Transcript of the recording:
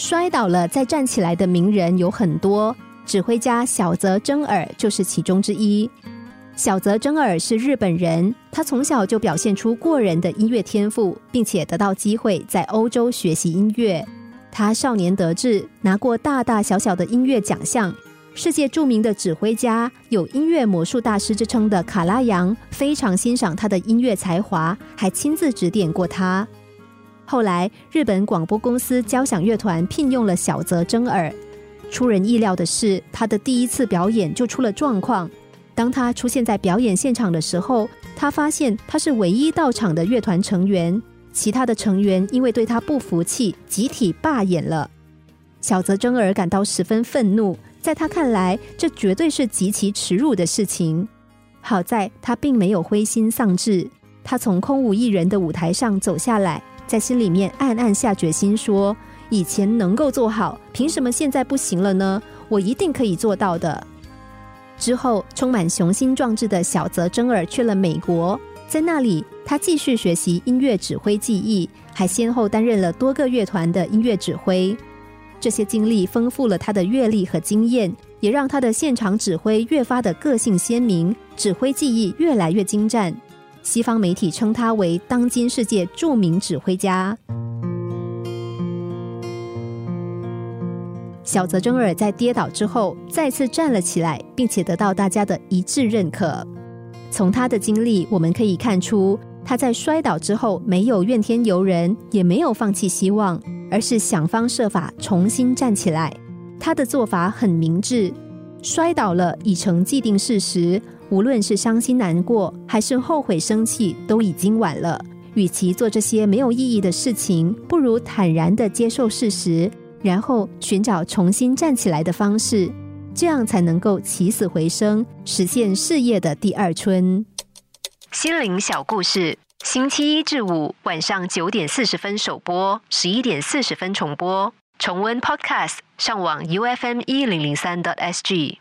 摔倒了再站起来的名人有很多，指挥家小泽征尔就是其中之一。小泽征尔是日本人，他从小就表现出过人的音乐天赋，并且得到机会在欧洲学习音乐。他少年得志，拿过大大小小的音乐奖项。世界著名的指挥家、有音乐魔术大师之称的卡拉扬非常欣赏他的音乐才华，还亲自指点过他。后来，日本广播公司交响乐团聘用了小泽征尔。出人意料的是，他的第一次表演就出了状况。当他出现在表演现场的时候，他发现他是唯一到场的乐团成员，其他的成员因为对他不服气，集体罢演了。小泽征尔感到十分愤怒，在他看来，这绝对是极其耻辱的事情。好在他并没有灰心丧志，他从空无一人的舞台上走下来，在心里面暗暗下决心说：“以前能够做好，凭什么现在不行了呢？我一定可以做到的。”之后，充满雄心壮志的小泽征尔去了美国，在那里，他继续学习音乐指挥技艺，还先后担任了多个乐团的音乐指挥。这些经历丰富了他的阅历和经验，也让他的现场指挥越发的个性鲜明，指挥技艺越来越精湛。西方媒体称他为当今世界著名指挥家。小泽征尔在跌倒之后再次站了起来，并且得到大家的一致认可。从他的经历，我们可以看出，他在摔倒之后没有怨天尤人，也没有放弃希望，而是想方设法重新站起来。他的做法很明智，摔倒了已成既定事实，无论是伤心难过还是后悔生气，都已经晚了。与其做这些没有意义的事情，不如坦然的接受事实。然后寻找重新站起来的方式，这样才能够起死回生，实现事业的第二春。心灵小故事，星期一至五晚上九点四十分首播，十一点四十分重播。重温 Podcast，上网 U F M 一零零三 t S G。